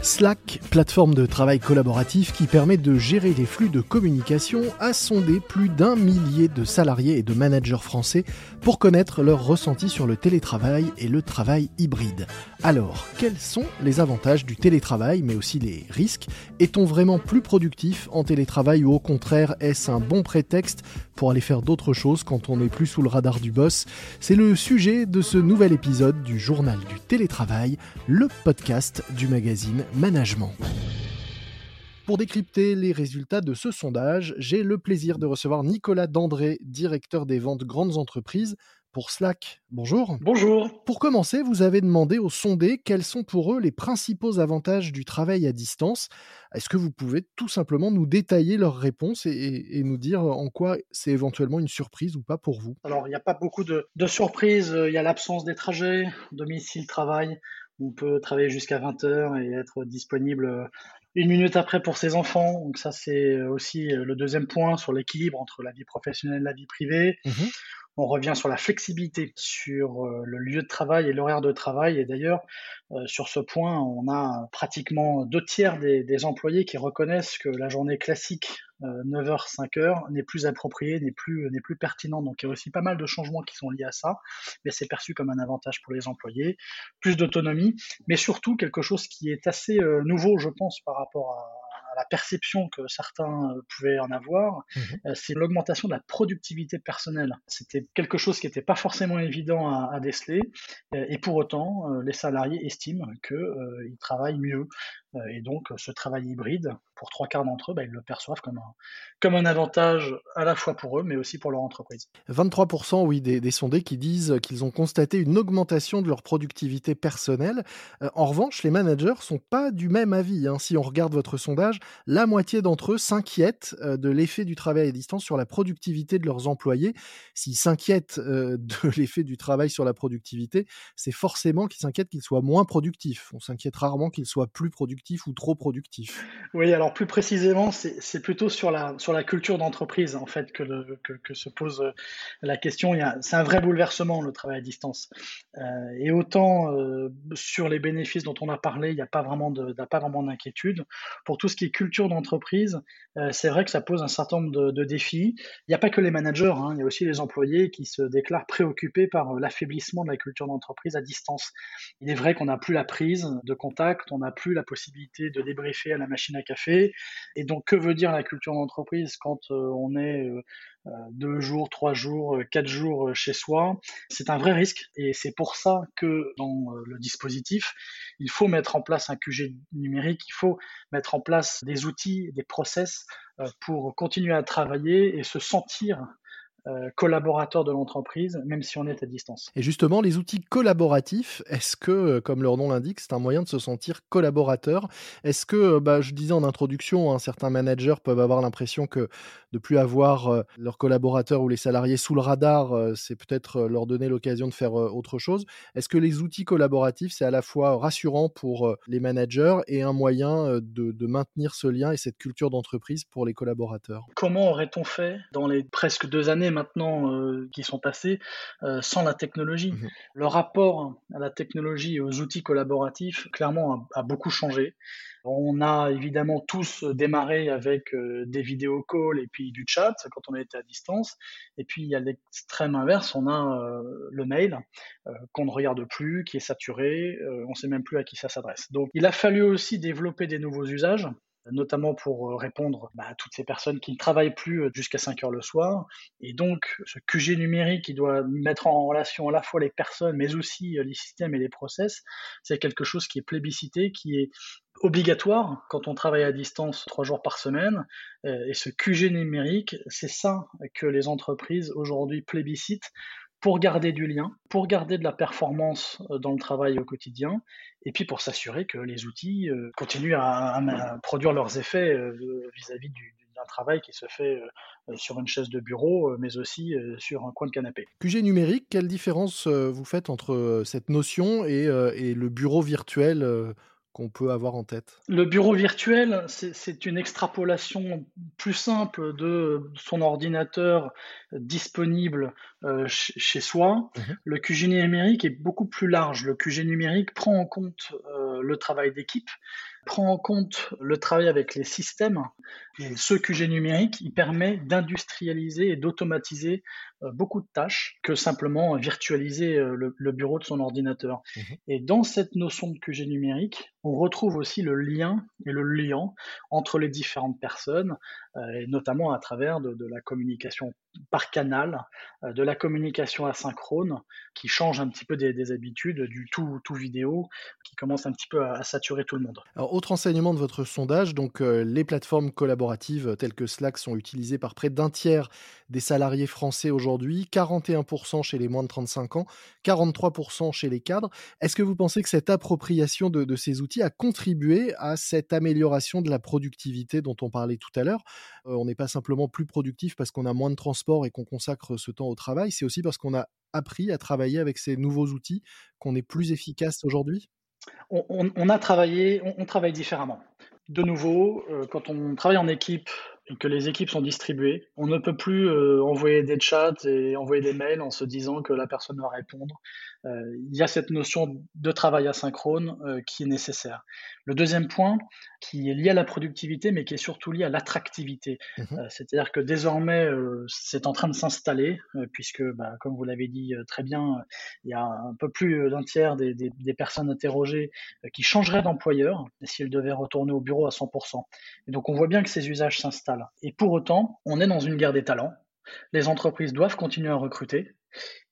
Slack, plateforme de travail collaboratif qui permet de gérer les flux de communication, a sondé plus d'un millier de salariés et de managers français pour connaître leurs ressentis sur le télétravail et le travail hybride. Alors, quels sont les avantages du télétravail, mais aussi les risques? Est-on vraiment plus productif en télétravail ou au contraire est-ce un bon prétexte pour aller faire d'autres choses quand on n'est plus sous le radar du boss? C'est le sujet de ce nouvel épisode du journal du télétravail, le podcast du magazine Management. Pour décrypter les résultats de ce sondage, j'ai le plaisir de recevoir Nicolas Dandré, directeur des ventes grandes entreprises pour Slack. Bonjour. Bonjour. Pour commencer, vous avez demandé aux sondés quels sont pour eux les principaux avantages du travail à distance. Est-ce que vous pouvez tout simplement nous détailler leurs réponses et, nous dire en quoi c'est éventuellement une surprise ou pas pour vous? Alors, il n'y a pas beaucoup de, de surprises. Il y a l'absence des trajets, domicile-travail, on peut travailler jusqu'à 20 heures et être disponible euh, une minute après pour ses enfants. Donc ça, c'est aussi euh, le deuxième point sur l'équilibre entre la vie professionnelle et la vie privée. Mmh on revient sur la flexibilité, sur euh, le lieu de travail et l'horaire de travail. Et d'ailleurs, sur ce point, on a pratiquement deux tiers des, employés qui reconnaissent que la journée classique 9h, euh, 5h n'est plus approprié, n'est plus, n'est plus pertinent. Donc il y a aussi pas mal de changements qui sont liés à ça, mais c'est perçu comme un avantage pour les employés, plus d'autonomie, mais surtout quelque chose qui est assez euh, nouveau, je pense, par rapport à, la perception que certains euh, pouvaient en avoir, mmh c'est l'augmentation de la productivité personnelle. C'était quelque chose qui n'était pas forcément évident à, à déceler, et pour autant, les salariés estiment qu'ils travaillent mieux. Et donc, ce travail hybride, pour trois quarts d'entre eux, bah, ils le perçoivent comme un, comme un avantage à la fois pour eux, mais aussi pour leur entreprise. 23% oui, des, sondés qui disent qu'ils ont constaté une augmentation de leur productivité personnelle. Euh, en revanche, les managers sont pas du même avis. Hein. Si on regarde votre sondage, la moitié d'entre eux s'inquiètent euh, de l'effet du travail à distance sur la productivité de leurs employés. S'ils s'inquiètent euh, de l'effet du travail sur la productivité, c'est forcément qu'ils s'inquiètent qu'ils soient moins productifs. On s'inquiète rarement qu'ils soient plus productifs ou trop productifs. Oui, alors plus précisément, c'est plutôt sur la, sur la culture d'entreprise en fait que, que, se pose euh, la question. C'est un vrai bouleversement le travail à distance. Euh, et autant euh, sur les bénéfices dont on a parlé, il n'y a pas vraiment de, pas vraiment d'inquiétude. Pour tout ce qui est culture d'entreprise, c'est vrai que ça pose un certain nombre de, défis. Il n'y a pas que les managers, hein, il y a aussi les employés qui se déclarent préoccupés par l'affaiblissement de la culture d'entreprise à distance. Il est vrai qu'on n'a plus la prise de contact, on n'a plus la possibilité de débriefer à la machine à café. Et donc, que veut dire la culture d'entreprise quand euh, on est euh, euh, deux jours, trois jours, quatre jours chez soi? C'est un vrai risque. Et c'est pour ça que dans le dispositif, il faut mettre en place un QG numérique, il faut mettre en place des outils, des process pour continuer à travailler et se sentir euh, collaborateurs de l'entreprise, même si on est à distance. Et justement, les outils collaboratifs, est-ce que, euh, comme leur nom l'indique, c'est un moyen de se sentir collaborateur? Est-ce que, euh, bah, je disais en introduction, hein, certains managers peuvent avoir l'impression que de plus avoir leurs collaborateurs ou les salariés sous le radar, c'est peut-être leur donner l'occasion de faire autre chose. Est-ce que les outils collaboratifs, c'est à la fois rassurant pour les managers et un moyen de, de maintenir ce lien et cette culture d'entreprise pour les collaborateurs? Comment aurait-on fait dans les presque deux années maintenant euh, qui sont passés euh, sans la technologie. Mmh Le rapport à la technologie et aux outils collaboratifs, clairement, a, beaucoup changé. On a évidemment tous démarré avec euh, des vidéos calls et puis du chat quand on était à distance. Et puis il y a l'extrême inverse, on a le mail qu'on ne regarde plus, qui est saturé, on ne sait même plus à qui ça s'adresse. Donc il a fallu aussi développer des nouveaux usages notamment pour euh, répondre bah, à toutes ces personnes qui ne travaillent plus euh, jusqu'à 5 heures le soir. Et donc, ce QG numérique qui doit mettre en relation à la fois les personnes, mais aussi euh, les systèmes et les process, c'est quelque chose qui est plébiscité, qui est obligatoire quand on travaille à distance trois jours par semaine. Et ce QG numérique, c'est ça que les entreprises aujourd'hui plébiscitent pour garder du lien, pour garder de la performance euh, dans le travail au quotidien, et puis pour s'assurer que les outils euh, continuent à, produire leurs effets euh, vis-à-vis d'un travail qui se fait sur une chaise de bureau, mais aussi sur un coin de canapé. QG numérique, quelle différence vous faites entre cette notion et, et le bureau virtuel qu'on peut avoir en tête Le bureau virtuel, c'est une extrapolation plus simple de son ordinateur disponible euh, chez soi. Mmh le QG numérique est beaucoup plus large. Le QG numérique prend en compte euh, le travail d'équipe, prend en compte le travail avec les systèmes. Et ce QG numérique, il permet d'industrialiser et d'automatiser euh, beaucoup de tâches que simplement virtualiser euh, le, bureau de son ordinateur. Mhm. Et dans cette notion de QG numérique, on retrouve aussi le lien et le lien entre les différentes personnes, euh, et notamment à travers de, la communication par canal, de la communication asynchrone, qui change un petit peu des, habitudes du tout, tout vidéo, qui commence un petit peu à, saturer tout le monde. Alors, autre enseignement de votre sondage, donc les plateformes collaboratives telles que Slack sont utilisées par près d'un tiers des salariés français aujourd'hui aujourd'hui, 41% chez les moins de 35 ans, 43% chez les cadres. Est-ce que vous pensez que cette appropriation de, ces outils a contribué à cette amélioration de la productivité dont on parlait tout à l'heure? Euh, On n'est pas simplement plus productif parce qu'on a moins de transport et qu'on consacre ce temps au travail, c'est aussi parce qu'on a appris à travailler avec ces nouveaux outils qu'on est plus efficace aujourd'hui? On, a travaillé, on, travaille différemment. De nouveau, euh, quand on travaille en équipe, que les équipes sont distribuées. On ne peut plus euh, envoyer des chats et envoyer des mails en se disant que la personne va répondre. Euh, il y a cette notion de travail asynchrone euh, qui est nécessaire. Le deuxième point, qui est lié à la productivité, mais qui est surtout lié à l'attractivité. Mmh c'est-à-dire que désormais, c'est en train de s'installer, puisque, bah, comme vous l'avez dit très bien, il y a un peu plus d'un tiers des, des personnes interrogées qui changeraient d'employeur s'ils devaient retourner au bureau à 100%. Et donc on voit bien que ces usages s'installent. Et pour autant, on est dans une guerre des talents. Les entreprises doivent continuer à recruter.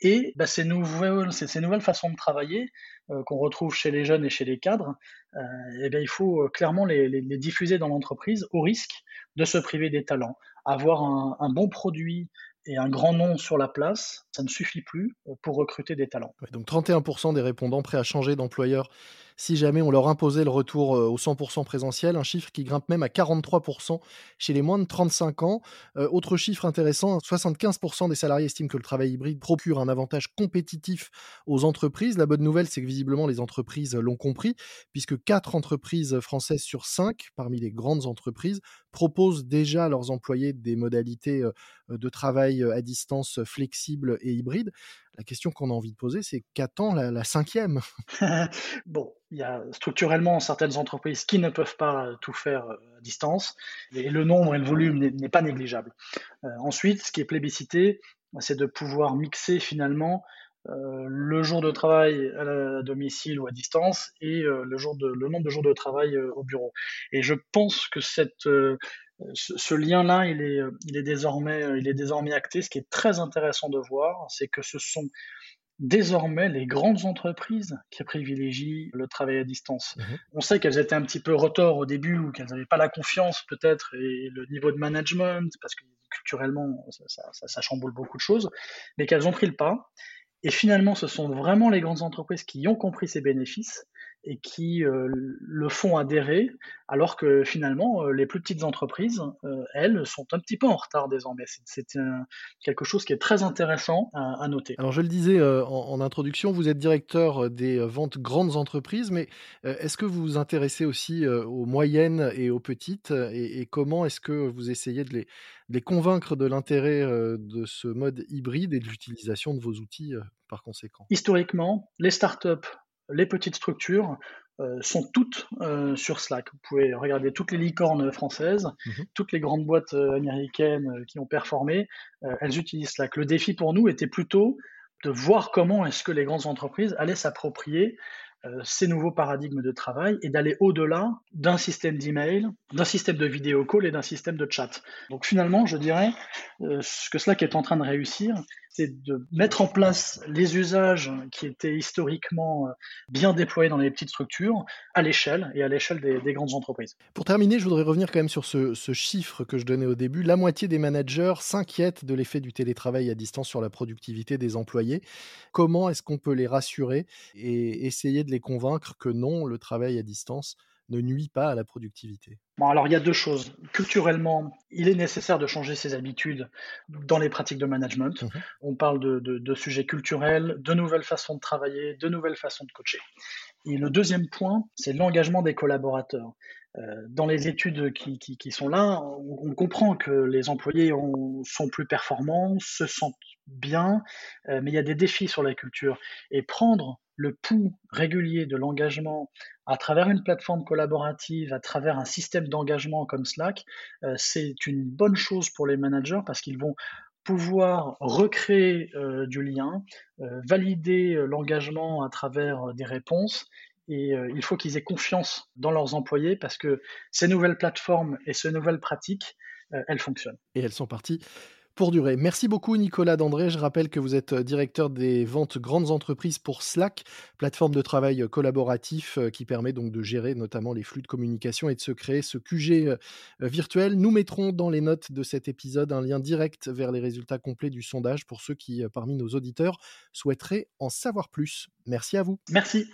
Et bah, ces, nouvelles, façons de travailler euh, qu'on retrouve chez les jeunes et chez les cadres, euh, eh bien, il faut euh, clairement les, diffuser dans l'entreprise au risque de se priver des talents. Avoir un bon produit et un grand nom sur la place, ça ne suffit plus pour recruter des talents. donc 31% des répondants prêts à changer d'employeur si jamais on leur imposait le retour au 100% présentiel, un chiffre qui grimpe même à 43% chez les moins de 35 ans. Autre chiffre intéressant, 75% des salariés estiment que le travail hybride procure un avantage compétitif aux entreprises. La bonne nouvelle, c'est que visiblement les entreprises l'ont compris, puisque 4 entreprises françaises sur 5, parmi les grandes entreprises, proposent déjà à leurs employés des modalités de travail à distance flexibles et hybrides. La question qu'on a envie de poser, c'est qu'attend la, cinquième? Bon, il y a structurellement certaines entreprises qui ne peuvent pas tout faire à distance, et le nombre et le volume n'est pas négligeable. ensuite, ce qui est plébiscité, c'est de pouvoir mixer finalement le jour de travail à, domicile ou à distance et le, jour le nombre de jours de travail au bureau. Et je pense que cette, ce, lien-là, il est, il, est désormais, il est désormais acté. Ce qui est très intéressant de voir, c'est que ce sont désormais les grandes entreprises qui privilégient le travail à distance. Mmh On sait qu'elles étaient un petit peu retors au début ou qu'elles n'avaient pas la confiance peut-être et le niveau de management parce que culturellement ça, ça, chamboule beaucoup de choses, mais qu'elles ont pris le pas. Et finalement, ce sont vraiment les grandes entreprises qui ont compris ces bénéfices et qui euh, le font adhérer, alors que finalement, euh, les plus petites entreprises, euh, elles, sont un petit peu en retard désormais. C'est quelque chose qui est très intéressant à, noter. Alors, je le disais en, introduction, vous êtes directeur des ventes grandes entreprises, mais est-ce que vous vous intéressez aussi aux moyennes et aux petites? Et, comment est-ce que vous essayez de les, de les convaincre de l'intérêt de ce mode hybride et de l'utilisation de vos outils par conséquent? Historiquement, les startups les petites structures euh, sont toutes euh, sur Slack. Vous pouvez regarder toutes les licornes françaises, mhm. toutes les grandes boîtes euh, américaines qui ont performé, elles utilisent Slack. Le défi pour nous était plutôt de voir comment est-ce que les grandes entreprises allaient s'approprier ces nouveaux paradigmes de travail et d'aller au-delà d'un système d'email, d'un système de vidéo call et d'un système de chat. Donc finalement, je dirais, ce que Slack est en train de réussir, c'est de mettre en place les usages qui étaient historiquement euh, bien déployés dans les petites structures à l'échelle et à l'échelle des, grandes entreprises. Pour terminer, je voudrais revenir quand même sur ce, chiffre que je donnais au début. La moitié des managers s'inquiètent de l'effet du télétravail à distance sur la productivité des employés. Comment est-ce qu'on peut les rassurer et essayer de les convaincre que non, le travail à distance ne nuit pas à la productivité Bon, alors il y a deux choses. Culturellement, il est nécessaire de changer ses habitudes dans les pratiques de management. Mmh On parle de, de, sujets culturels, de nouvelles façons de travailler, de nouvelles façons de coacher. Et le deuxième point, c'est l'engagement des collaborateurs. Euh, dans les études qui, qui, sont là, on, comprend que les employés sont plus performants, se sentent bien, euh, mais il y a des défis sur la culture. Et prendre le pouls régulier de l'engagement à travers une plateforme collaborative, à travers un système d'engagement comme Slack, euh, c'est une bonne chose pour les managers parce qu'ils vont pouvoir recréer du lien, valider l'engagement à travers des réponses et euh, il faut qu'ils aient confiance dans leurs employés parce que ces nouvelles plateformes et ces nouvelles pratiques, euh, elles fonctionnent. Et elles sont parties pour durer. Merci beaucoup Nicolas Dandré. Je rappelle que vous êtes euh, directeur des ventes grandes entreprises pour Slack, plateforme de travail collaboratif qui permet donc de gérer notamment les flux de communication et de se créer ce QG virtuel. Nous mettrons dans les notes de cet épisode un lien direct vers les résultats complets du sondage pour ceux qui, parmi nos auditeurs, souhaiteraient en savoir plus. Merci à vous. Merci.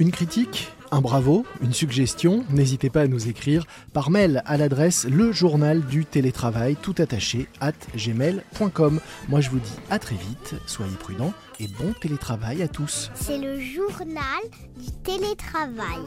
Une critique, un bravo, une suggestion, n'hésitez pas à nous écrire par mail à l'adresse le journal du télétravail tout attaché at gmail.com. Moi je vous dis à très vite, soyez prudents et bon télétravail à tous. C'est le journal du télétravail.